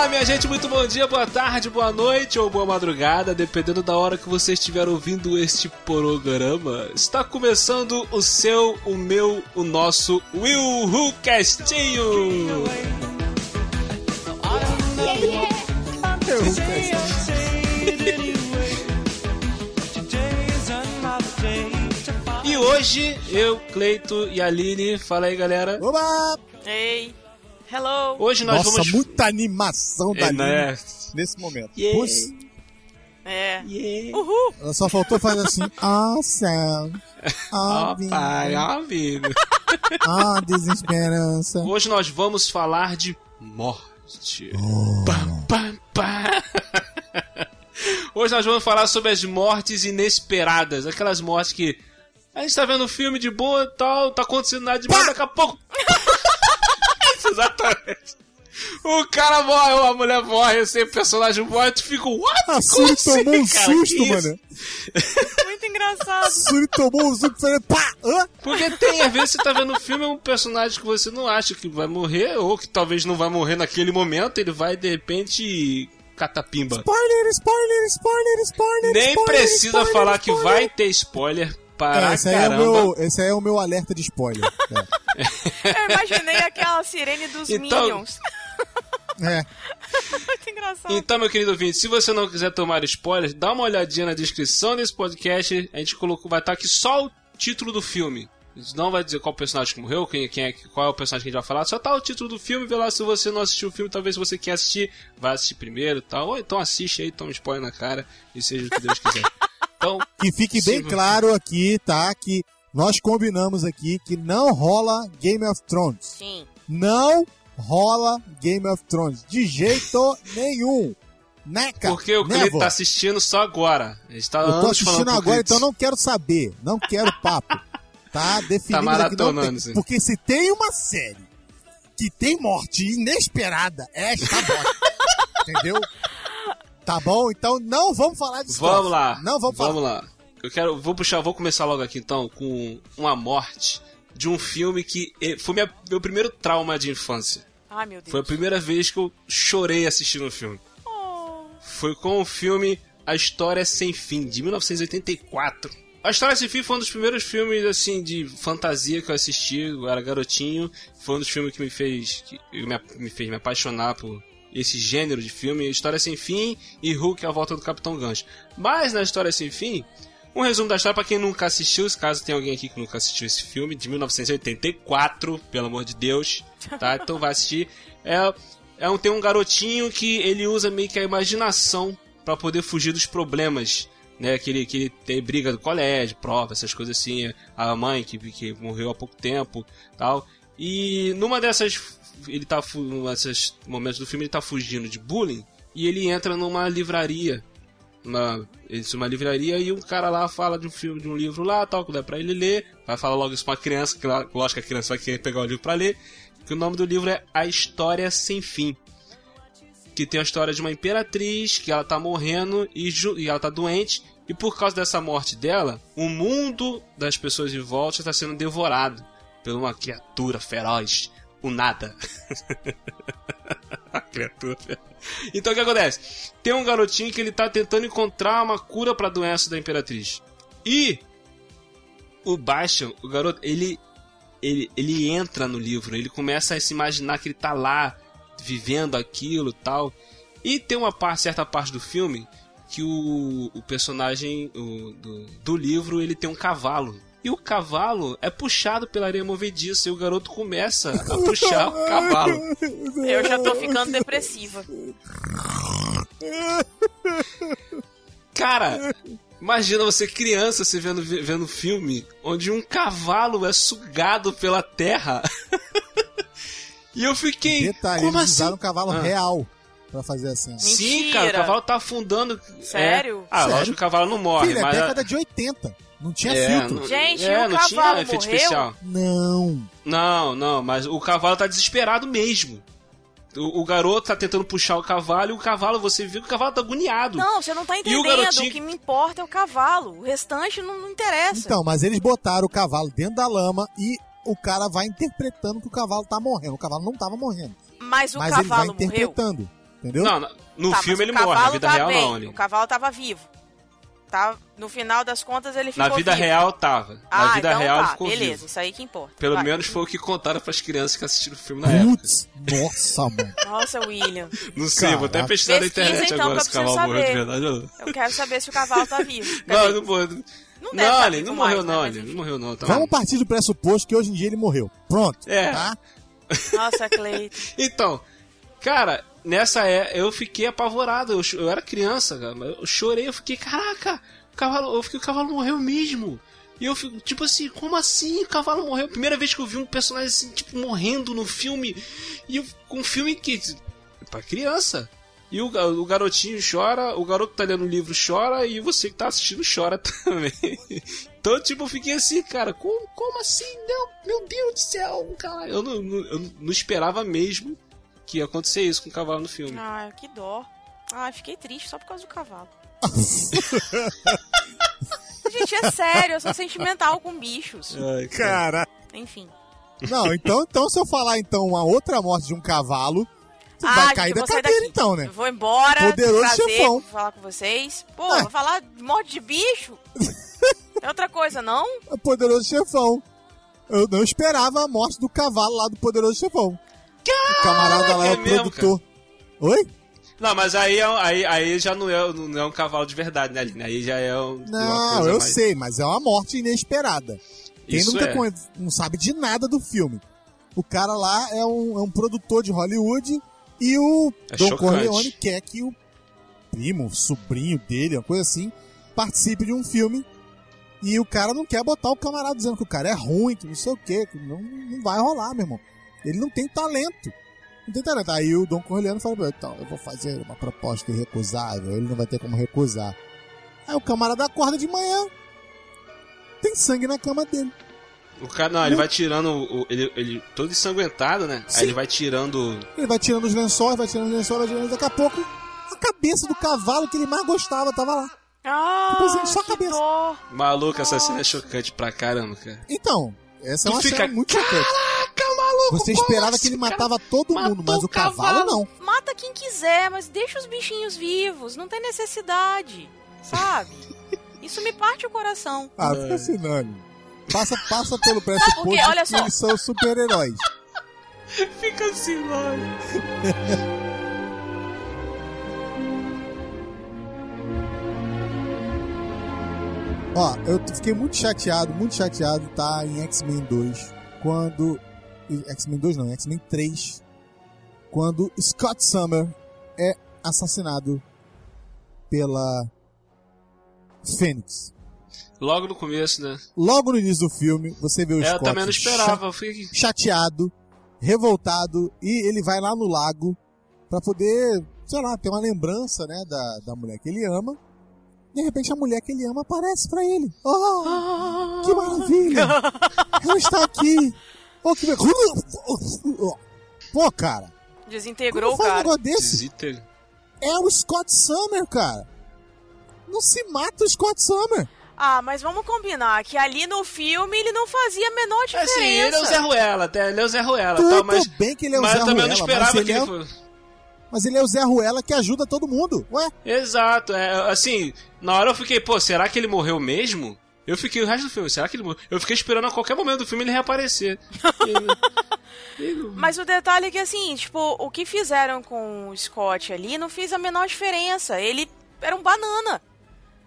Olá, minha gente, muito bom dia, boa tarde, boa noite ou boa madrugada, dependendo da hora que você estiver ouvindo este programa. Está começando o seu, o meu, o nosso Will Who Castinho. E hoje, eu, Cleito e Aline, fala aí galera. Oba! Ei, hello. Hoje nós Nossa, vamos. muita animação da É, Aline né? nesse momento. Yeah. Pus, É. Yeah. Uhul. ela só faltou fazer assim, awesome, Ó, oh, pai, amigo. ah, desesperança. Hoje nós vamos falar de morte. Pam, pam, pam. Hoje nós vamos falar sobre as mortes inesperadas. Aquelas mortes que a gente tá vendo um filme de boa e tal, não tá acontecendo nada demais, daqui a pouco. Exatamente. O cara morre, ou a mulher morre, assim, o personagem morre, tu fica, what? A Suri assim, tomou um cara? susto, Que mano. Muito engraçado. Suri tomou um susto e falou, pá! Hã? Porque tem, às vezes você tá vendo um filme, é um personagem que você não acha que vai morrer, ou que talvez não vai morrer naquele momento, ele vai de repente catapimba. Spoiler, spoiler, spoiler, spoiler, Nem spoiler, precisa spoiler, falar que spoiler. vai ter spoiler para É, esse, aí é o caramba. meu, esse aí é o meu alerta de spoiler. Eu imaginei aquela sirene dos Então- Minions. É. é. Muito engraçado. Então, meu querido ouvinte, se você não quiser tomar spoilers, dá uma olhadinha na descrição desse podcast. A gente colocou, vai estar aqui só o título do filme. A gente não vai dizer qual personagem que morreu, quem, quem é, qual é o personagem que a gente vai falar. Só tá o título do filme, vê lá se você não assistiu o filme, talvez se você quer assistir, vai assistir primeiro e tal. Ou então assiste aí, toma spoiler na cara e seja o que Deus quiser. Que fique bem claro aqui, tá? Que nós combinamos aqui que não rola Game of Thrones. Sim. Não rola Game of Thrones. De jeito nenhum. Né, cara? porque o. Cleiton tá assistindo só agora. A gente tá Eu tô assistindo agora, então não quero saber. Não quero papo. Tá definido Tá aqui, não tem. sim. Porque se tem uma série que tem morte inesperada, é esta morte. Entendeu? Tá bom? Então não vamos falar disso. Vamos lá. Não vamos, Vamos falar. lá. Eu quero, vou puxar, vou começar logo aqui então com uma morte de um filme que eh, foi minha- meu primeiro trauma de infância. Ai, meu Deus. Foi a primeira vez que eu chorei assistindo o filme. Oh. Foi com o filme A História Sem Fim, de 1984. A História Sem Fim foi um dos primeiros filmes assim de fantasia que eu assisti, eu era garotinho. Foi um dos filmes que me fez que me, me fez me apaixonar por esse gênero de filme, História Sem Fim e Hulk a volta do Capitão Gancho. Mas na História Sem Fim, um resumo da história pra quem nunca assistiu, se caso tem alguém aqui que nunca assistiu esse filme, de 1984, pelo amor de Deus, tá? Então vai assistir. É, é um, tem um garotinho que ele usa meio que a imaginação pra poder fugir dos problemas, né? Que ele, que ele tem briga do colégio, prova, essas coisas assim. A mãe que, que morreu há pouco tempo, tal. E numa dessas, ele tá, desses momentos do filme, ele tá fugindo de bullying e ele entra numa livraria uma, isso, uma livraria e um cara lá fala de um filme, de um livro lá, tal, que dá pra ele ler. Vai falar logo isso pra criança, que lógico que a criança vai querer pegar o livro pra ler. Que o nome do livro é A História Sem Fim. Que tem a história de uma imperatriz que ela tá morrendo e, e ela tá doente. E por causa dessa morte dela, o mundo das pessoas em volta está sendo devorado por uma criatura feroz, o nada. a criatura. Então o que acontece? Tem um garotinho que ele tá tentando encontrar uma cura pra doença da Imperatriz. E o Bastian, o garoto, ele, ele, ele entra no livro, ele começa a se imaginar que ele tá lá, vivendo aquilo tal. E tem uma parte, certa parte do filme que o, o personagem o- do, do livro ele tem um cavalo. E o cavalo é puxado pela areia movediça e o garoto começa a puxar o cavalo. Eu já tô ficando depressiva. Cara, imagina você criança, você vendo, vendo um filme onde um cavalo é sugado pela terra. e eu fiquei. Detalhe, como eles assim? usaram um cavalo Ah. real pra fazer assim. Sim, Mentira. cara, o cavalo tá afundando. Sério? É. Ah, Sério? lógico que o cavalo não morre, Filho, é mas. década de 80. Não tinha é, filtro. não- Gente, é, e o não tinha cavalo efeito morreu? especial. Não. Não, não, mas o cavalo tá desesperado mesmo. O, o garoto tá tentando puxar o cavalo e o cavalo, você viu que o cavalo tá agoniado. Não, você não tá E o entendendo. garotinho- O que me importa é o cavalo. O restante não, não interessa. Então, mas eles botaram o cavalo dentro da lama e o cara vai interpretando que o cavalo tá morrendo. O cavalo não tava morrendo. mas o mas ele vai cavalo morreu. interpretando. Entendeu? Não, no Tá, filme ele morre, na cavalo vida tá real bem, não. Ele... O cavalo tava vivo. Tá? No final das contas ele ficou Na vida vivo. real tava. Na Ah, vida então real tá, ficou beleza, vivo. isso aí que importa. Pelo Vai. menos foi o que contaram pras crianças que assistiram o filme na época. Putz, nossa, mano. Nossa, William. Não sei, vou até Caraca. pesquisar na internet então, agora se o cavalo morreu de verdade ou não. Eu quero saber se o cavalo tá vivo. Não, não morreu. não deve Não, tá ele não morreu né, não, ele não morreu não. Tá Vamos partir do pressuposto que hoje em dia ele morreu. Pronto. É. Tá? Nossa, Cleiton. Então, cara, nessa é, eu fiquei apavorado. Eu, eu era criança, cara. Eu chorei, eu fiquei, caraca, o cavalo, eu fiquei, o cavalo morreu mesmo. E eu fico, tipo assim, como assim o cavalo morreu? Primeira vez que eu vi um personagem assim, tipo, morrendo no filme. E eu, um filme que. pra criança. E o, o garotinho chora, o garoto que tá lendo o livro chora, e você que tá assistindo chora também. Então, tipo, eu fiquei assim, cara, como, como assim? Não, meu Deus do céu, cara. Eu não, não- eu não esperava mesmo que ia acontecer isso com o cavalo no filme. Ai, que dó. Ai, fiquei triste só por causa do cavalo. Gente, é sério, eu sou sentimental com bichos. Ai, cara. Enfim. Não, então, então se eu falar então uma outra morte de um cavalo, tu Ah, vai gente, cair da vou cadeira daqui. então, né? Eu vou embora. Poderoso prazer chefão. falar com vocês. Pô, É. vou falar de morte de bicho? é outra coisa, não? É o poderoso chefão. Eu não esperava a morte do cavalo lá do poderoso chefão. O camarada lá é é o mesmo, produtor. Oi? Não, mas aí, é- aí, aí já não é, não é um cavalo de verdade, né, Aline? Aí já é um, Não, eu mais... sei, mas é uma morte inesperada. Quem Isso nunca é. conhe- não sabe de nada do filme. O cara lá é um, é um produtor de Hollywood e o É Don chocante. Corleone quer que o primo, o sobrinho dele, uma coisa assim, participe de um filme. E o cara não quer botar o camarada dizendo que o cara é ruim, que não sei o quê, que não, não vai rolar, meu irmão. Ele não tem talento. Não tem talento. Aí o Don Corleone fala então, eu vou fazer uma proposta irrecusável, ele não vai ter como recusar. Aí o camarada acorda de manhã, tem sangue na cama dele. O cara, não, ele vai tirando, o, ele, ele todo ensanguentado, né? Sim. Aí ele vai tirando... Ele vai tirando os lençóis, vai tirando os lençóis, vai tirando. Daqui a pouco, a cabeça do cavalo que ele mais gostava tava lá. Ah, Tipo assim, só a cabeça. dó. Maluco, essa cena é chocante pra caramba, cara. Então, essa é Tu uma fica, cena muito chocante. Maluco! Você esperava que ele matava todo matou mundo, mas o cavalo, cavalo. não. Mata quem quiser, mas deixa os bichinhos vivos. Não tem necessidade, sabe? Isso me parte o coração. Ah, fica assim, não. Passa, passa pelo pressuposto Porque, olha que só. eles são super-heróis. Fica assim, mano. Ó, eu fiquei muito chateado, muito chateado, tá? Em X-Men 2, quando. X-Men 2 não, X-Men 3. Quando Scott Summer é assassinado pela Fênix. Logo no começo, né? Logo no início do filme, você vê o É, eu Scott também não esperava. Eu chateado, revoltado, e ele vai lá no lago pra poder, sei lá, ter uma lembrança, né, da, da mulher que ele ama. De repente a mulher que ele ama aparece pra ele. Oh, que maravilha! Ela está aqui! Oh, que... Pô, cara, Desintegrou como o faz um cara. negócio desse? É o Scott Summer, cara! Não se mata o Scott Summer! Ah, mas vamos combinar que ali no filme ele não fazia a menor diferença. Assim, ele é o Zé Ruela, até ele é o Zé Ruela, Tudo tal, mas, bem que ele é o mas Zé também Ruela, não esperava mas que ele ele é, fosse. mas ele é o Zé Ruela que ajuda todo mundo. Ué, Exato, é, assim, na hora eu fiquei, pô, será que ele morreu mesmo? Eu fiquei o resto do filme, será que ele morreu? Eu fiquei esperando a qualquer momento do filme ele reaparecer. Mas o detalhe é que assim, tipo, o que fizeram com o Scott ali não fez a menor diferença. Ele era um banana.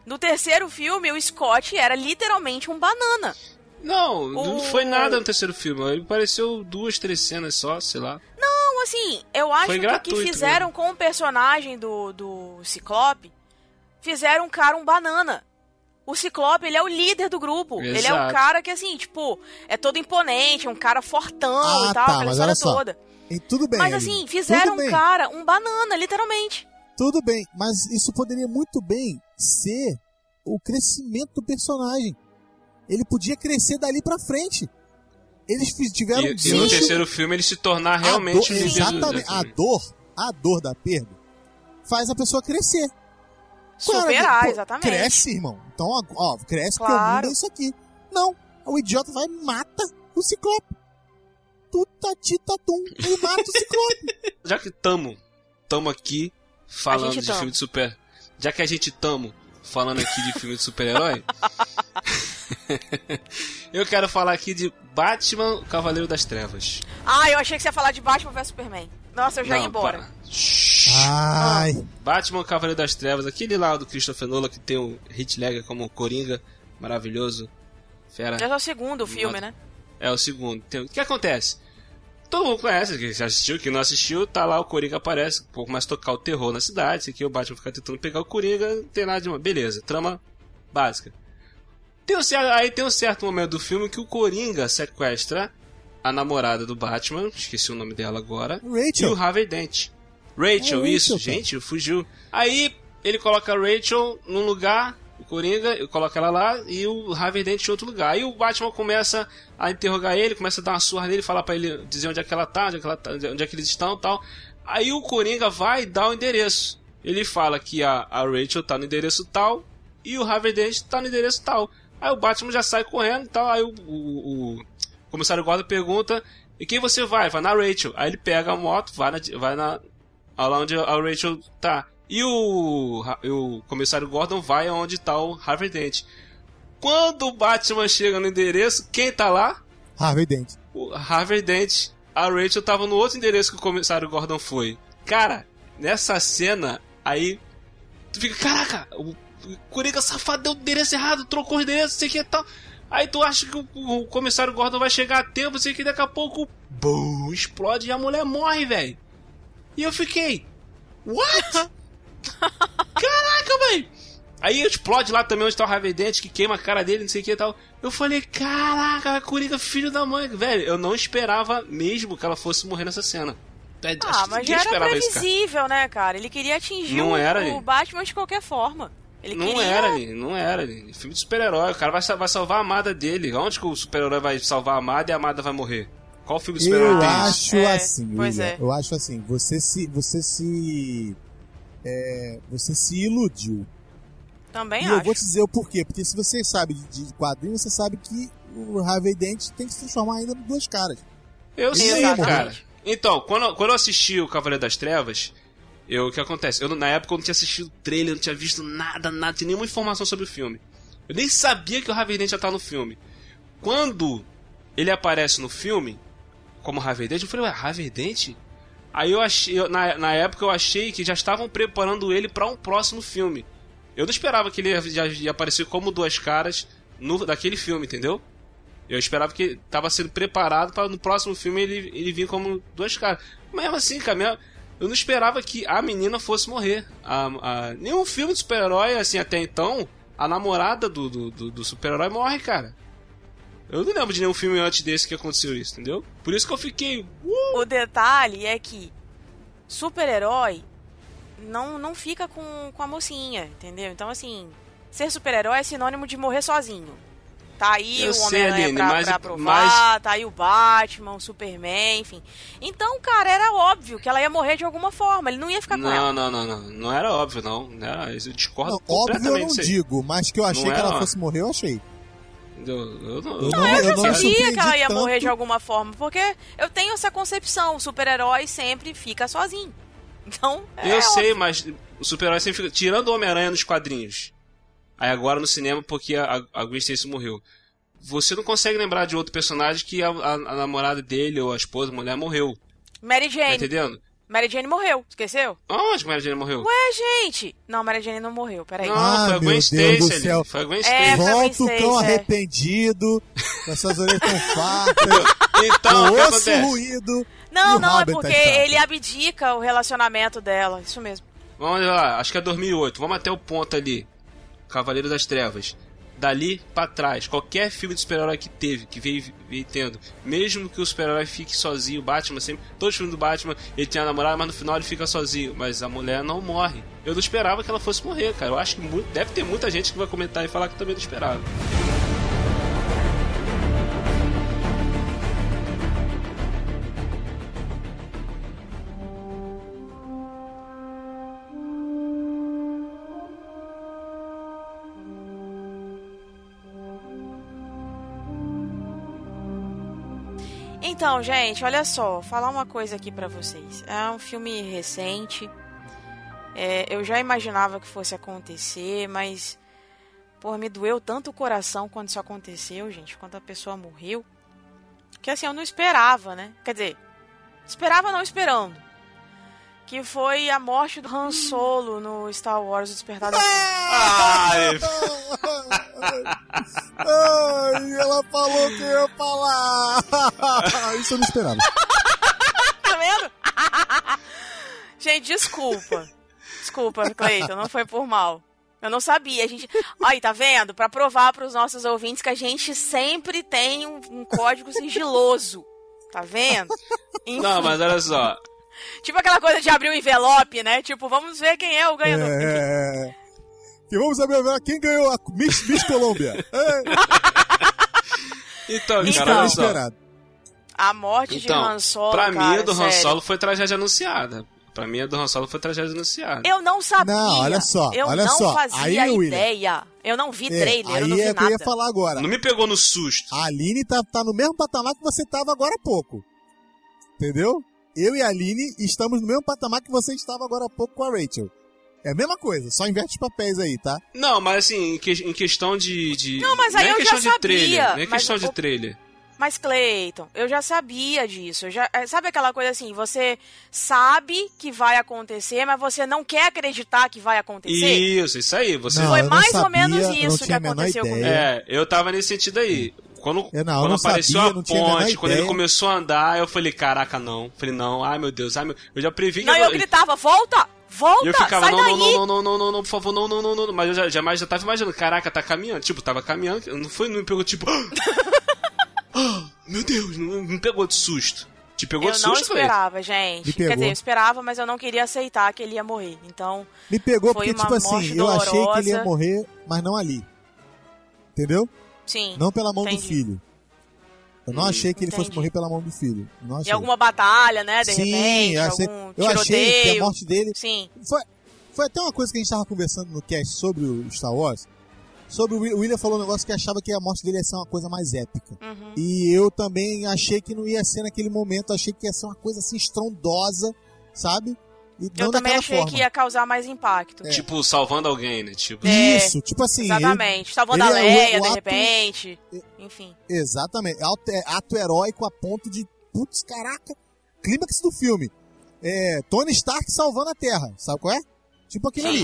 No terceiro filme, o Scott era literalmente um banana. não, não O- foi nada no terceiro filme. Ele apareceu duas, três cenas só, sei lá. Então, assim, eu acho Foi que o que fizeram com o personagem do, do Ciclope, fizeram um cara um banana. O Ciclope, ele é o líder do grupo. Ele é o Exato. cara que, assim, tipo, é todo imponente, é um cara fortão Ah, e tal, tá, aquela mas história olha só. toda. e tudo bem. Mas, assim, fizeram um cara um banana, literalmente. Tudo bem, mas isso poderia muito bem ser o crescimento do personagem. Ele podia crescer dali pra frente. Eles tiveram E, e no terceiro filme ele se tornar a realmente dor- o líder do- Exatamente. do A dor, a dor da perda, faz a pessoa crescer. Superar, pô, exatamente. Cresce, irmão. Então, ó, cresce porque o Claro. mundo é isso aqui. Não, o idiota vai e mata o ciclope. Tuta tita tum. Ele mata o ciclope. Já que tamo tamo aqui falando de tamo. filme de super. Já que a gente tamo falando aqui de filme de super-herói. eu quero falar aqui de Batman, Cavaleiro das Trevas. Ah, eu achei que você ia falar de Batman vs Superman. Nossa, eu já ia Não, embora. para. Ai, Batman, o Cavaleiro das Trevas, aquele lá do Christopher Nolan que tem o Heath Ledger como Coringa, maravilhoso, fera. Já é o segundo filme, né? É o segundo. Tem- O que acontece? Todo mundo conhece, que já assistiu, que não assistiu, tá lá, o Coringa aparece, um pouco mais tocar o terror na cidade, aqui o Batman fica tentando pegar o Coringa, não tem nada de uma. Beleza, trama básica. Tem um certo, aí tem um certo momento do filme que o Coringa sequestra a namorada do Batman, esqueci o nome dela agora, e Rachel. o Harvey Dent. Rachel, É isso, cara. gente, fugiu. Aí ele coloca a Rachel num lugar, o Coringa, coloca ela lá e o Harvey Dent em outro lugar. Aí o Batman começa a interrogar ele, começa a dar uma surra nele, falar pra ele dizer onde é que ela tá, onde é que, ela tá, onde é que eles estão e tal. Aí o Coringa vai e dá o endereço. Ele fala que a, a Rachel tá no endereço tal e o Harvey Dent tá no endereço tal. Aí o Batman já sai correndo e tal. Aí o, o, o comissário Gordon pergunta: E quem você vai? Vai na Rachel. Aí ele pega a moto, vai na, vai na lá onde a Rachel tá. E o, o comissário Gordon vai aonde tá o Harvey Dent. Quando o Batman chega no endereço, quem tá lá? Harvey Dent. O Harvey Dent. A Rachel tava no outro endereço que o comissário Gordon foi. Cara, nessa cena, aí. Tu fica, caraca, o Coringa safado deu o endereço errado, trocou o endereço, sei que e tal. Aí tu acha que o, o comissário Gordon vai chegar a tempo, sei que, daqui a pouco, bum, explode e a mulher morre, velho. E eu fiquei, what? Caraca, velho. Aí explode lá também onde tá o Harvey Dent, que queima a cara dele, não sei o que e tal. Eu falei, caraca, Coringa, filho da mãe. Velho, eu não esperava mesmo que ela fosse morrer nessa cena. É, acho Ah, mas já era esperava isso, cara. previsível, né, cara? Ele queria atingir Não o, era, o. Batman de qualquer forma. Ele Não queria... era, não era. Filme de super-herói, o cara vai, vai salvar a amada dele. Onde que o super-herói vai salvar a amada e a amada vai morrer? Qual filme de super-herói tem acho É, assim, pois William, é. eu acho assim, você se, você se, é, você se iludiu. Também e acho. eu vou te dizer o porquê, porque se você sabe de, de quadrinhos, você sabe que o Harvey Dent tem que se transformar ainda em duas caras. Eu sei, cara. Então, quando, quando eu assisti o Cavaleiro das Trevas, eu, o que acontece? Eu, na época eu não tinha assistido o trailer, não tinha visto nada, nada, tinha nenhuma informação sobre o filme. Eu nem sabia que o Harvey Dent já tá no filme. Quando ele aparece no filme, como Harvey Dent, eu falei, ué, Harvey Dent? Aí eu achei, eu- na, na época eu achei que já estavam preparando ele pra um próximo filme. Eu não esperava que ele já ia aparecer como duas caras no, daquele filme, entendeu? Eu esperava que tava sendo preparado para no próximo filme ele, ele vir como duas caras. Mas mesmo assim, cara, eu não esperava que a menina fosse morrer. A, a- nenhum filme de super-herói, assim, até então, a namorada do, do, do- do super-herói morre, cara. Eu não lembro de nenhum filme antes desse que aconteceu isso, entendeu? Por isso que eu fiquei. "Uh". O detalhe é que super-herói não, não fica com, com a mocinha, entendeu? Então, assim, ser super-herói é sinônimo de morrer sozinho. Tá aí Eu o Homem-Aranha pra, mas- pra provar, mas- tá aí o Batman, o Superman, enfim. Então, cara, era óbvio que ela ia morrer de alguma forma, ele não ia ficar com ela. Não, não, não, não. Não era óbvio, não. não era, eu discordo Não, óbvio eu completamente não digo, mas que eu achei Não que ela fosse morrer, eu achei. Eu, eu não, Eu eu- não- Eu não sabia que ela ia morrer tanto. de alguma forma, porque eu tenho essa concepção, o super-herói sempre fica sozinho. Então, é Eu sei, óbvio. mas o super-herói sempre fica. Tirando o Homem-Aranha nos quadrinhos. Aí agora no cinema, porque a, a Gwen Stacy morreu. Você não consegue lembrar de outro personagem que a, a- a namorada dele ou a esposa, a mulher, morreu. Mary Tá Jane. entendendo? Mary Jane morreu, esqueceu? Onde que a Mary Jane morreu? Ué, gente! Não, Mary Jane não morreu, peraí. não, Ah, foi a Gwen Stacy do ali. céu. Foi a Gwen É, Stacy. foi a Volta o Gwen cão Stacy, é. arrependido, com as suas orelhas tão fartas, Então, o osso acontece? ruído. Não, não, é Robert porque tá ele abdica o relacionamento dela, isso mesmo. Vamos lá, acho que é 2008. Vamos até o ponto ali. Cavaleiro das Trevas. Dali pra trás, qualquer filme de super-herói que teve, que veio, veio tendo, mesmo que o super-herói fique sozinho, o Batman sempre, todos os filmes do Batman, ele tem a namorada, mas no final ele fica sozinho, mas a mulher não morre. Eu não esperava que ela fosse morrer, cara. Eu acho que deve ter muita gente que vai comentar e falar que também não esperava. Então, gente, olha só, falar uma coisa aqui pra vocês. É um filme recente, É, eu já imaginava que fosse acontecer, mas. Porra, me doeu tanto o coração quando isso aconteceu, gente, quando a pessoa morreu. Que assim, eu não esperava, né? Quer dizer, esperava não esperando. Que foi a morte do Han Solo no Star Wars O Despertar da Ai, Ai, ela falou que ia falar. Isso eu não esperava. Tá vendo? gente, desculpa. Desculpa, Cleiton, não foi por mal. Eu não sabia, a gente. Aí, tá vendo? Pra provar pros nossos ouvintes que a gente sempre tem um, um código sigiloso. Tá vendo? Enfim. Não, mas olha só. Tipo aquela coisa de abrir o envelope, né? Tipo, vamos ver quem é o ganhador. Enfim. É. E vamos saber quem ganhou a Miss, Miss Colômbia. É, Então, Então. cara, esperado. A morte de Então, Han Solo. pra mim, a do Han sério. Solo foi tragédia anunciada. Pra mim, a do Han Solo foi tragédia anunciada. Eu não sabia. Não, olha só, Eu olha não só. fazia Aí, William. ideia. Eu não vi É, trailer, eu aí não vi é que eu nada. ia falar agora. Não me pegou no susto. A Aline tá, tá no mesmo patamar que você tava agora há pouco. Entendeu? Eu e a Aline estamos no mesmo patamar que você estava agora há pouco com a Rachel. É a mesma coisa, só inverte os papéis aí, tá? Não, mas assim, em, que- em questão de, de. Não, mas aí é eu já questão de sabia, trailer. Não é mas questão o- de trailer. Mas, Cleiton, eu já sabia disso. Já, é, sabe aquela coisa assim, você sabe que vai acontecer, mas você não quer acreditar que vai acontecer? Isso, isso aí. Você. Não, Foi não mais ou sabia, menos eu não isso que aconteceu comigo. É, eu tava nesse sentido aí. Quando, Eu não, eu quando não apareceu sabia, a não ponte, quando ele começou a andar, eu falei, caraca, não. Falei, não, ai meu Deus, ai meu... Eu já previ que Não, eu gritava, volta! Volta! E eu ficava, sai não, daí! não, não, não, não, não, não, por favor, não, não, não, não. Mas eu já, jamais já tava imaginando, caraca, tá caminhando. Tipo, tava caminhando, não foi, não me pegou tipo. "Ah, meu Deus, não não me pegou de susto. Te pegou Eu de não susto, falei. esperava, Me gente. pegou. Quer dizer, eu esperava, mas eu não queria aceitar que ele ia morrer. Então, Me pegou Foi porque, uma tipo assim, eu achei que ele ia morrer, mas não ali. Entendeu? Sim. Não pela mão Entendi. do filho. Eu não Hum, achei que ele fosse entendi. morrer pela mão do filho. Não Em achei. alguma batalha, né? De Sim, repente, eu achei, eu achei que a morte dele Sim. Foi, foi até uma coisa que a gente tava conversando no cast sobre o Star Wars. Sobre o Will- o William falou um negócio que achava que a morte dele ia ser uma coisa mais épica. Uhum. E eu também achei que não ia ser naquele momento, achei que ia ser uma coisa assim estrondosa, sabe? E Eu também achei forma. que ia causar mais impacto. Tipo, salvando alguém, né? Tipo. É, Isso, tipo assim, ele- Exatamente. Salvando a ele é o- Leia, o de ato- repente. Enfim. exatamente, ato, é, ato heróico a ponto de, putz, caraca, clímax do filme. É, Tony Stark salvando a Terra, sabe qual é? Tipo aquilo ali.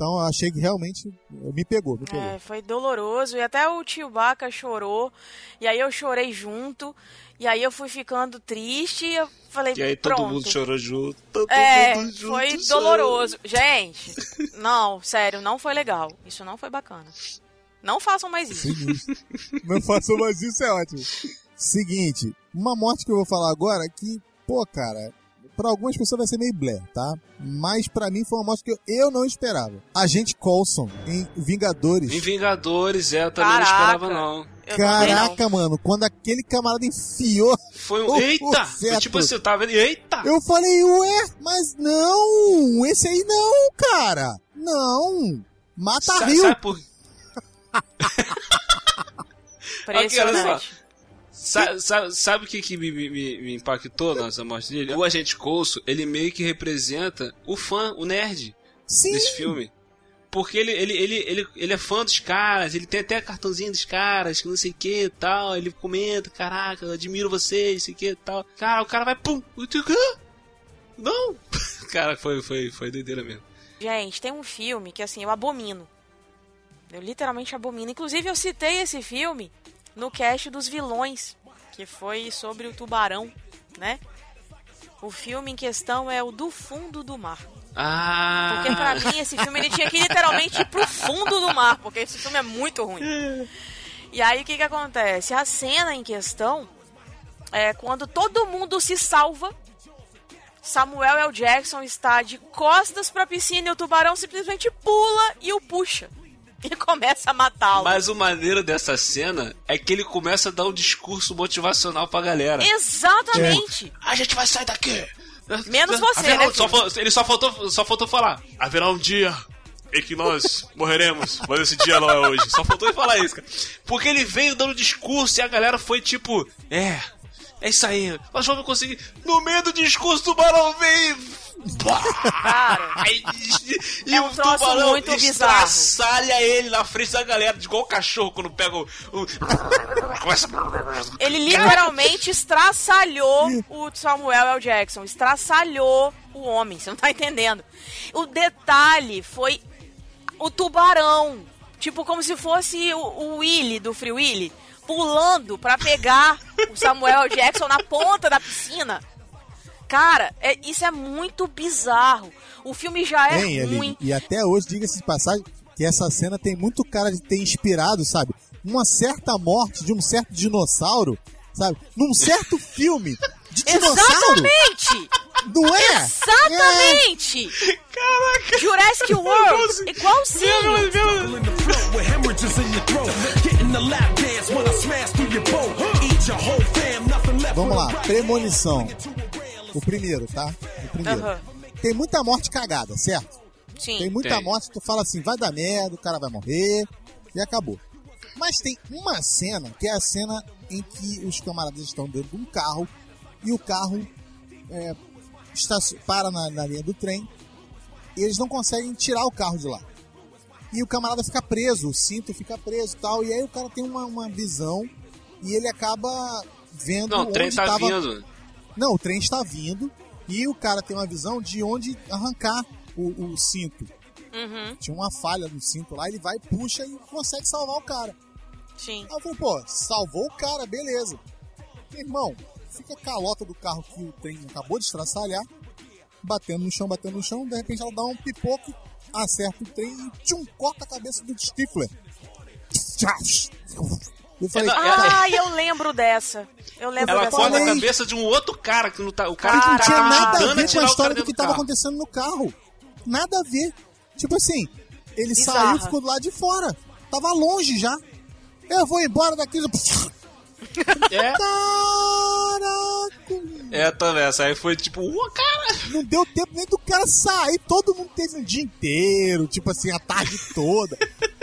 Então eu achei que realmente me pegou, me pegou. É, foi doloroso. E até o tio Baca chorou. E aí eu chorei junto. E aí eu fui ficando triste. E eu falei, E aí todo pronto. mundo chorou junto. Todo É, mundo junto foi chorou. doloroso. Gente, não, sério, não foi legal. Isso não foi bacana. Não façam mais isso. Não façam mais isso, é ótimo. Seguinte, uma morte que eu vou falar agora que, pô, cara, pra algumas pessoas vai ser meio blé, tá? Mas pra mim foi uma morte que eu, eu não esperava. Agente Coulson em Vingadores. Em Vingadores, é, eu também Caraca. não esperava, não. Eu também não. Caraca, mano, quando aquele camarada enfiou, Foi um. Eita! certo. Foi tipo assim, eu tava. Eita! eu falei, ué, mas não, esse aí não, cara. Não. Mata Sa- Rio. sabe por Impressionante. Sa- sa- Sabe o que, que me, me- me impactou nessa morte dele? O Agente Coulson, ele meio que representa o fã, o nerd Sim. desse filme. Porque ele, ele, ele, ele, ele é fã dos caras, ele tem até cartãozinho dos caras, que não sei o que e tal. Ele comenta, caraca, eu admiro vocês, não sei o que e tal. Cara, o cara vai, pum, o tio, "Hã? não! Cara, foi, foi, foi doideira mesmo. Gente, tem um filme que assim, eu abomino. Eu literalmente abomino. Inclusive, eu citei esse filme no cast dos vilões, que foi sobre o tubarão, né? O filme em questão é o Do Fundo do Mar. Ah! Porque pra mim esse filme ele tinha que literalmente ir pro fundo do mar, porque esse filme é muito ruim. E aí o que que acontece? A cena em questão é quando todo mundo se salva. Samuel L. Jackson está de costas pra piscina e o tubarão simplesmente pula e o puxa. E começa a matá-lo. Mas o maneiro dessa cena é que ele começa a dar um discurso motivacional pra galera. Exatamente. A gente vai sair daqui. Menos você, Haverá- né, só ele só faltou, só faltou falar. Haverá um dia em que nós morreremos, mas esse dia não é hoje. Só faltou ele falar isso, cara. Porque ele veio dando discurso e a galera foi tipo, é, É isso aí, nós vamos conseguir. No meio do discurso, o tubarão vem. Cara, Aí, e É um o tubarão muito estraçalha ele na frente da galera, igual o cachorro quando pega o. ele literalmente estraçalhou o Samuel L. Jackson. Estraçalhou o homem, você não tá entendendo. O detalhe foi o tubarão. Tipo, como se fosse o, o Willy do Free Willy. Pulando pra pegar o Samuel L. Jackson na ponta da piscina. Cara, é- isso é muito bizarro. O filme já é Tem, ruim. Aline, e até hoje, diga-se de passagem, que essa cena tem muito cara de ter inspirado, sabe? Uma certa morte de um certo dinossauro, sabe? Num certo filme de dinossauro. Exatamente! Não é? Exatamente! Caraca! Jurassic World, igualzinho. Vamos lá, premonição. O primeiro, tá? O primeiro. Aham. Tem muita morte cagada, certo? Sim. Tem muita Tem. morte, tu fala assim, vai dar merda, o cara vai morrer, e acabou. Mas tem uma cena, que é a cena em que os camaradas estão dentro de um carro, e o carro é, estaci- para na, na linha do trem, e eles não conseguem tirar o carro de lá. E o camarada fica preso, o cinto fica preso e tal, e aí o cara tem uma, uma visão, e ele acaba vendo Não, o trem onde tá tava... vindo. Não, o trem está vindo e o cara tem uma visão de onde arrancar o, o cinto. Uhum, Tinha uma falha no cinto lá, ele vai, puxa e consegue salvar o cara. sim. Aí eu falei, pô, salvou o cara, beleza. Irmão, fica a calota do carro que o trem acabou de estraçalhar, batendo no chão, batendo no chão, de repente ela dá um pipoco, acerta o trem e tchum, corta a cabeça do Stifler. Eu falei, não, cara, Ah, eu lembro dessa. Eu lembro Ela dessa. corta a cabeça de um outro cara que não tá. O cara que Cara, não tinha tá nada a ver com a história cara do que estava acontecendo no carro. Nada a ver. Tipo assim, ele Bizarra. saiu e ficou do lado de fora. Tava longe já. Eu vou embora daqui. É, Caraca! é, também. Essa aí foi tipo, ué, cara. Não deu tempo nem do cara sair. Todo mundo teve um dia inteiro, tipo assim, a tarde toda.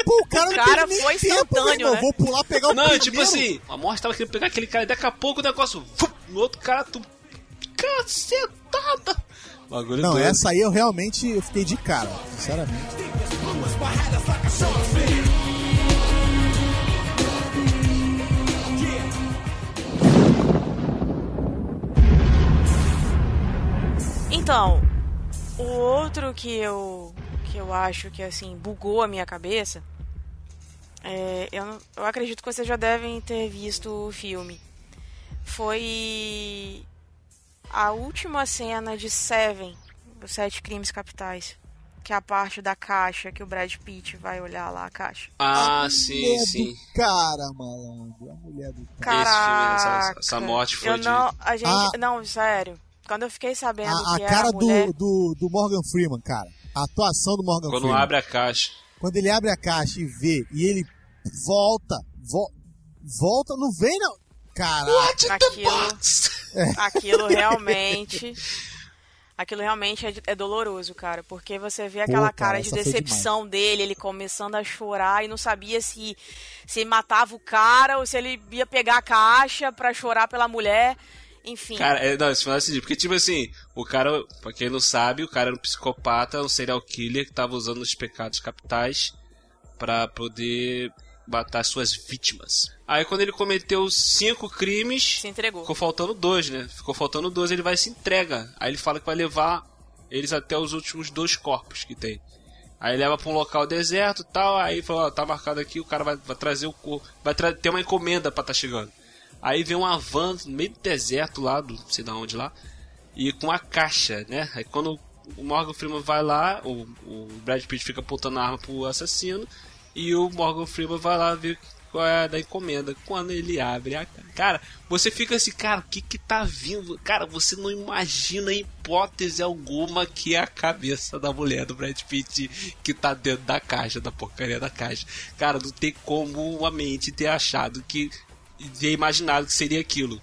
Pô, o cara não cara teve nem foi instantâneo, né? Vou pular, pegar o Não, primeiro. tipo assim, a morte tava querendo pegar aquele cara e daqui a pouco o negócio. vup, no outro cara, tu. Cacetada! Bagulho Não, doido. essa aí eu realmente eu fiquei de cara, sinceramente. Então, o outro que eu que eu acho que assim bugou a minha cabeça, é, eu, eu acredito que vocês já devem ter visto o filme. Foi a última cena de Seven, os Sete Crimes Capitais, que é a parte da caixa que o Brad Pitt vai olhar lá a caixa. Ah, A sim, mulher sim. do cara, malandro. A mulher do cara. Caraca, essa- essa morte foi eu de- não, a gente, Ah. não, sério. Quando eu fiquei sabendo A, a que era cara a mulher, do, do, do Morgan Freeman, cara. A atuação do Morgan Quando Freeman. abre a caixa. Quando ele abre a caixa e vê, e ele volta, vo- volta, não vem não. Caraca, aquilo, aquilo realmente, aquilo realmente é, é doloroso, cara, porque você vê aquela cara, cara de decepção dele, ele começando a chorar e não sabia se se matava o cara ou se ele ia pegar a caixa pra chorar pela mulher, enfim. Cara, é, não, esse final é assim, porque tipo assim, o cara, pra quem não sabe, o cara era um psicopata, um serial killer que tava usando os pecados capitais pra poder matar suas vítimas. Aí quando ele cometeu cinco crimes, se entregou. ficou faltando dois, né? Ficou faltando dois, ele vai e se entrega. Aí ele fala que vai levar eles até os últimos dois corpos que tem. Aí leva pra um local deserto e tal, aí fala, ó, tá marcado aqui, o cara vai, vai trazer o corpo, vai ter uma encomenda pra tá chegando. Aí vem uma van no meio do deserto lá, do, sei da onde lá, e com a caixa, né? Aí quando o Morgan Freeman vai lá, o, o Brad Pitt fica apontando a arma pro assassino, e o Morgan Freeman vai lá ver qual é a da encomenda. Quando ele abre a ca- cara, você fica assim, cara, o que que tá vindo? Cara, você não imagina hipótese alguma que é a cabeça da mulher do Brad Pitt que tá dentro da caixa, da porcaria da caixa. Cara, não tem como a mente ter achado que ter imaginado que seria aquilo.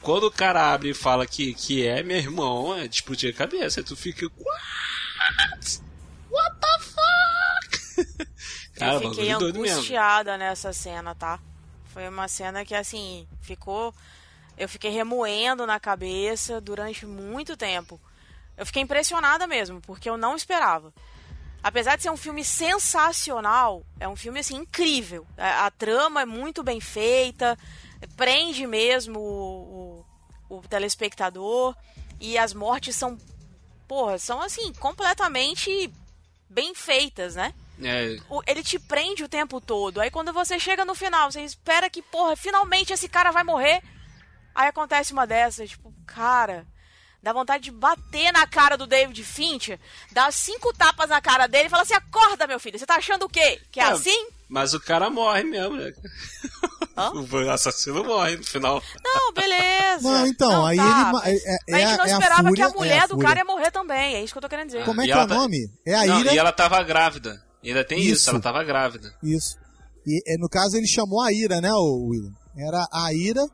Quando o cara abre e fala que, que é, meu irmão, é de explodir a cabeça. Aí tu fica. What? What the fuck? cara, eu fiquei angustiada nessa cena, tá? Foi uma cena que, assim, ficou. Eu fiquei remoendo na cabeça durante muito tempo. Eu fiquei impressionada mesmo, porque eu não esperava. Apesar de ser um filme sensacional, é um filme assim incrível. A, a trama é muito bem feita, prende mesmo o, o, o telespectador e as mortes são, porra, são assim completamente bem feitas, né? É, ele te prende o tempo todo. Aí quando você chega no final, você espera que, porra, finalmente esse cara vai morrer. Aí acontece uma dessas, tipo, cara, dá vontade de bater na cara do David Fincher, dar cinco tapas na cara dele e falar assim: acorda, meu filho, você tá achando o quê? Que é, É, assim? mas o cara morre mesmo, né? Hã? O assassino morre no final. Não, beleza. Não, então, aí tá, ele é- é- a gente é não a esperava que a fúria- mulher é a do cara ia morrer também. É isso que eu tô querendo dizer. Como é E que é o tá- nome? É a Não, Ira. e ela tava grávida. Ainda tem isso, Isso. ela tava grávida. Isso. E é, no caso ele chamou a Ira, né, o William? Era a Ira.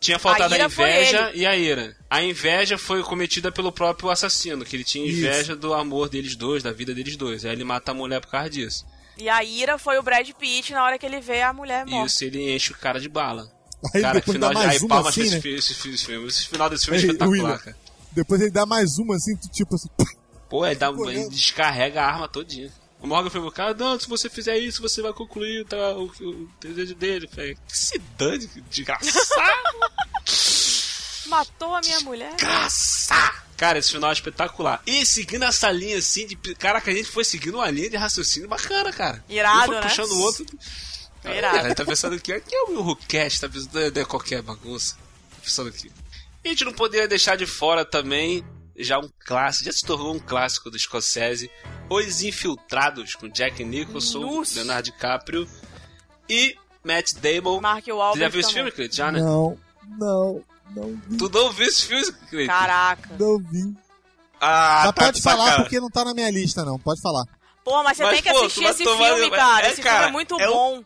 Tinha faltado A a, inveja e a ira. A inveja foi cometida pelo próprio assassino, que ele tinha Isso. inveja do amor deles dois, da vida deles dois. Aí ele mata a mulher por causa disso. E a ira foi o Brad Pitt na hora que ele vê a mulher morta. isso ele enche o cara de bala. Aí cara, depois dá mais aí uma palmas assim, esse, né? esse, esse filme. Esse final desse filme é espetacular, William. cara. Depois ele dá mais uma assim, tu, tipo assim. Pô, ele, dá, ele descarrega a arma todinha. O Morgan foi pro cara, não, se você fizer isso, você vai concluir tá, o, o desejo dele. Falei, que se dane, desgraçado! Matou a minha mulher. Caçar! Cara, esse final é espetacular. E seguindo essa linha assim, de. Caraca, a gente foi seguindo uma linha de raciocínio bacana, cara. Irado, um foi né? puxando o outro. Irado. É, a gente tá pensando que aqui é o meu Rookcast, tá pensando não é qualquer bagunça. Tá pensando aqui. E a gente não poderia deixar de fora também, já um clássico, já se tornou um clássico do Scorsese, Os Infiltrados, com Jack Nicholson, Nossa. Leonardo DiCaprio e Matt Damon. Mark Você Wahlberg já viu esse filme, Cleiton? Já, né? Não, não, não vi, Tu não viu esse filme, Cleiton? Caraca. não vi. Ah, Mas tá pode de falar porque não tá na minha lista, não. Pode falar. Pô, mas você Mas, tem que pô, assistir esse filme, cara. é, esse cara, filme é muito é um bom.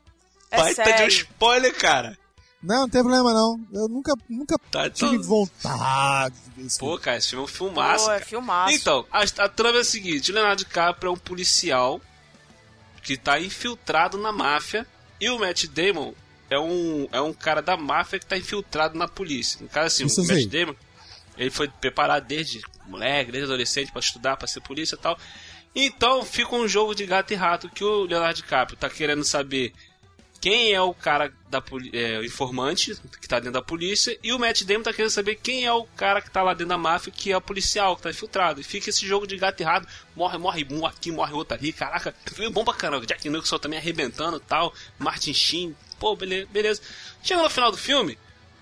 É Baita de um sério. spoiler, cara. Não, não tem problema não. Eu nunca, nunca Tá, tive então- vontade de ver esse Pô, cara, esse filme é um filmaço. Pô, é cara. filmaço. Então, a, a trama é a seguinte: o Leonardo DiCaprio é um policial que tá infiltrado na máfia e o Matt Damon é um, é um cara da máfia que tá infiltrado na polícia. No caso, assim, Isso o Matt sei. Damon ele foi preparado desde moleque, desde adolescente pra estudar, pra ser polícia e tal. Então fica um jogo de gato e rato que o Leonardo DiCaprio tá querendo saber quem é o cara da é, o informante que tá dentro da polícia e o Matt Damon tá querendo saber quem é o cara que tá lá dentro da máfia que é o policial que tá infiltrado. E fica esse jogo de gato e rato, morre, morre um aqui, morre outro ali, caraca, filme bom pra caramba. Jack Nicholson também arrebentando tal, Martin Sheen, pô, beleza, beleza. Chega no final do filme,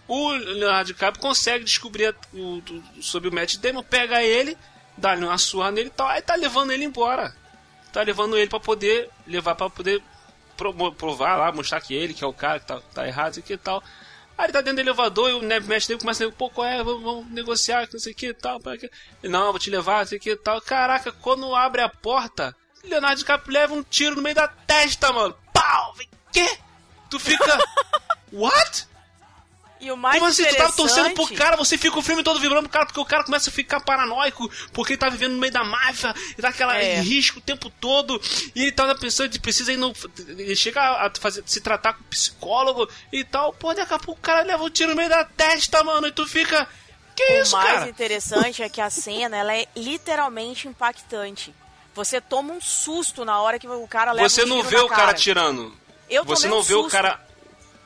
o Leonardo DiCaprio consegue descobrir o- o- sobre o Matt Damon, pega ele, dá-lhe uma surra nele e tal, aí tá levando ele embora. Tá levando ele pra poder levar pra poder provar lá, mostrar que ele que é o cara que tá, tá errado, isso aqui e tal. Aí ele tá dentro do elevador e o né, Matt Damon começa a pô, qual é, vamos, vamos negociar, que não sei o que e tal. que- Não, vou te levar, não sei o que e tal. Caraca, quando abre a porta, Leonardo DiCaprio leva um tiro no meio da testa, mano. Pau! Vem, quê? Tu fica... What? E o mais Como assim? Tu tava torcendo pro cara, você fica o filme todo vibrando pro cara, porque o cara começa a ficar paranoico, porque ele tá vivendo no meio da máfia, e dá aquela É. risco o tempo todo, e ele tá pensando de precisa ir no. Ele chega a fazer, se tratar com psicólogo e tal. Pô, daqui a pouco o cara leva um tiro no meio da testa, mano, e tu fica. Que O isso, mais cara? interessante é que a cena ela é literalmente impactante. Você toma um susto na hora que o cara leva Você um não vê o cara tirando. Eu Você não um vê o cara.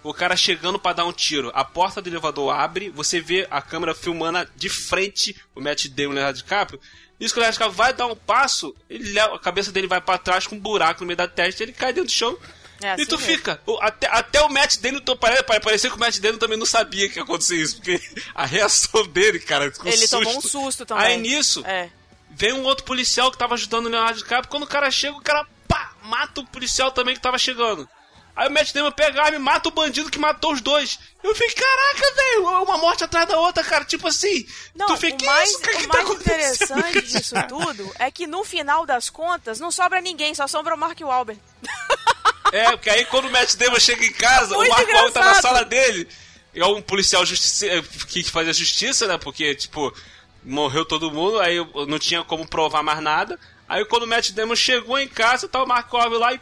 O cara chegando pra dar um tiro. A porta do elevador abre, você vê a câmera filmando de frente o Matt Damon e o Leonardo DiCaprio. Isso que o Leonardo DiCaprio vai dar um passo, ele a cabeça dele vai pra trás com um buraco no meio da testa, ele cai dentro do chão. É assim e tu mesmo. fica. o- Até, até o Matt Damon, tô- pare- pare- parecia que o Matt Damon também não sabia que ia acontecer isso, porque a reação dele, cara, com Ele susto. tomou um susto também. Aí nisso, É. Vem um outro policial que tava ajudando o Leonardo DiCaprio. Quando o cara chega, o cara pá, mata o policial também que tava chegando. Aí o Matt Damon pega a arma e mata o bandido que matou os dois. Eu fiquei, caraca, velho, uma morte atrás da outra, cara. Tipo assim, Não, tu fica, o mais, isso, cara, o que tá mais acontecendo interessante disso cara?" tudo é que no final das contas não sobra ninguém, só sobra o Mark Wahlberg. É, porque aí quando o Matt Damon chega em casa, Muito o Marco Wahlberg tá na sala dele. É um policial justiça, que faz a justiça, né? Porque, tipo, morreu todo mundo, aí não tinha como provar mais nada. Aí quando o Matt Damon chegou em casa, tá o Marco Wahlberg lá e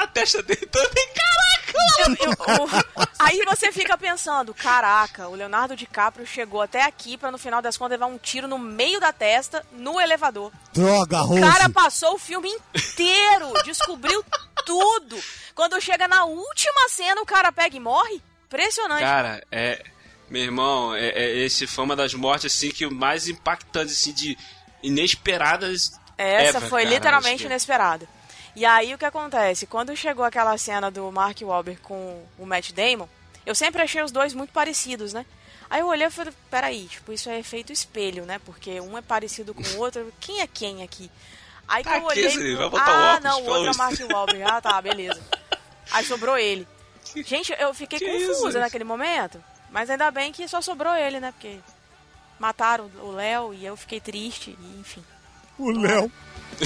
na testa dele também. Caraca, Eu- eu- o- aí você fica pensando, caraca, o Leonardo DiCaprio chegou até aqui pra no final das contas levar um tiro no meio da testa no elevador. Droga, O Rose. cara passou o filme inteiro, descobriu tudo. Quando chega na última cena, o cara pega e morre. Impressionante. Cara, é. Meu irmão, é, é- esse foi uma das mortes assim que o mais impactante assim de inesperadas. Essa ever, foi cara, literalmente inesperada. E aí o que acontece? Quando chegou aquela cena do Mark Wahlberg com o Matt Damon, eu sempre achei os dois muito parecidos, né? Aí eu olhei e falei, peraí, tipo, isso é efeito espelho, né? Porque um é parecido com o outro. Quem é quem aqui? Aí que Tá eu aqui, olhei. Pro- vai botar o ah, óculos, não, o outro é de Mark Wahlberg. Ah, tá, beleza. Aí sobrou ele. Gente, eu fiquei Que confusa isso? naquele momento. Mas ainda bem que só sobrou ele, né? Porque mataram o Léo e eu fiquei triste, e enfim. O Léo. E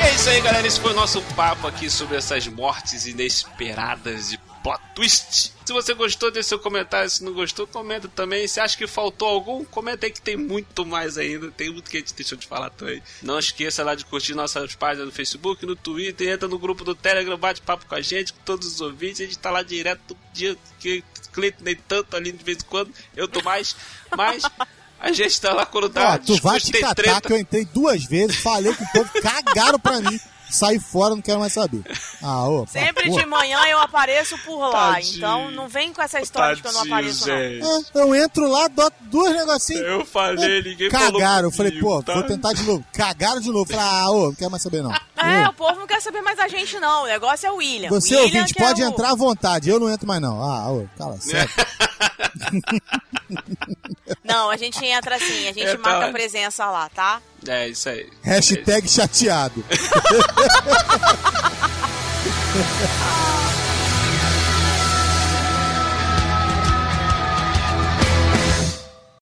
é isso aí, galera. Esse foi o nosso papo aqui sobre essas mortes inesperadas de plot twist. Se você gostou, deixe seu comentário. Se não gostou, comenta também. Se acha que faltou algum, comenta aí que tem muito mais ainda. Tem muito que a gente deixou de falar também. Não esqueça lá de curtir nossas páginas no Facebook, no Twitter. Entra no grupo do Telegram, bate papo com a gente, com todos os ouvintes. A gente tá lá direto todo dia. Que Cleiton nem tanto ali de vez em quando. Eu tô mais. Mas a gente tá lá quando dá. Ó, tu vai te catar treta. que eu entrei duas vezes, falei com o povo, cagaram pra mim. Saí fora, não quero mais saber. Ah, ô, Sempre pô. de manhã eu apareço por lá, Tadinho. então não vem com essa história de que eu não Tadinho, apareço, não. É, eu entro lá, dou duas negocinhos. Eu falei, ninguém falou Cagaram, eu falei, pô, tá? vou tentar de novo. Cagaram de novo. Falei, ah, ô, não quero mais saber não. É, Ô, o povo não quer saber mais da gente, não. O negócio é o William. Você, William ouvinte, que é pode o- entrar à vontade, eu não entro mais não. Ah, ô, cala, sério. Não, a gente entra assim, a gente É, tá. marca presença lá, tá? É, isso aí. Hashtag chateado. Ai,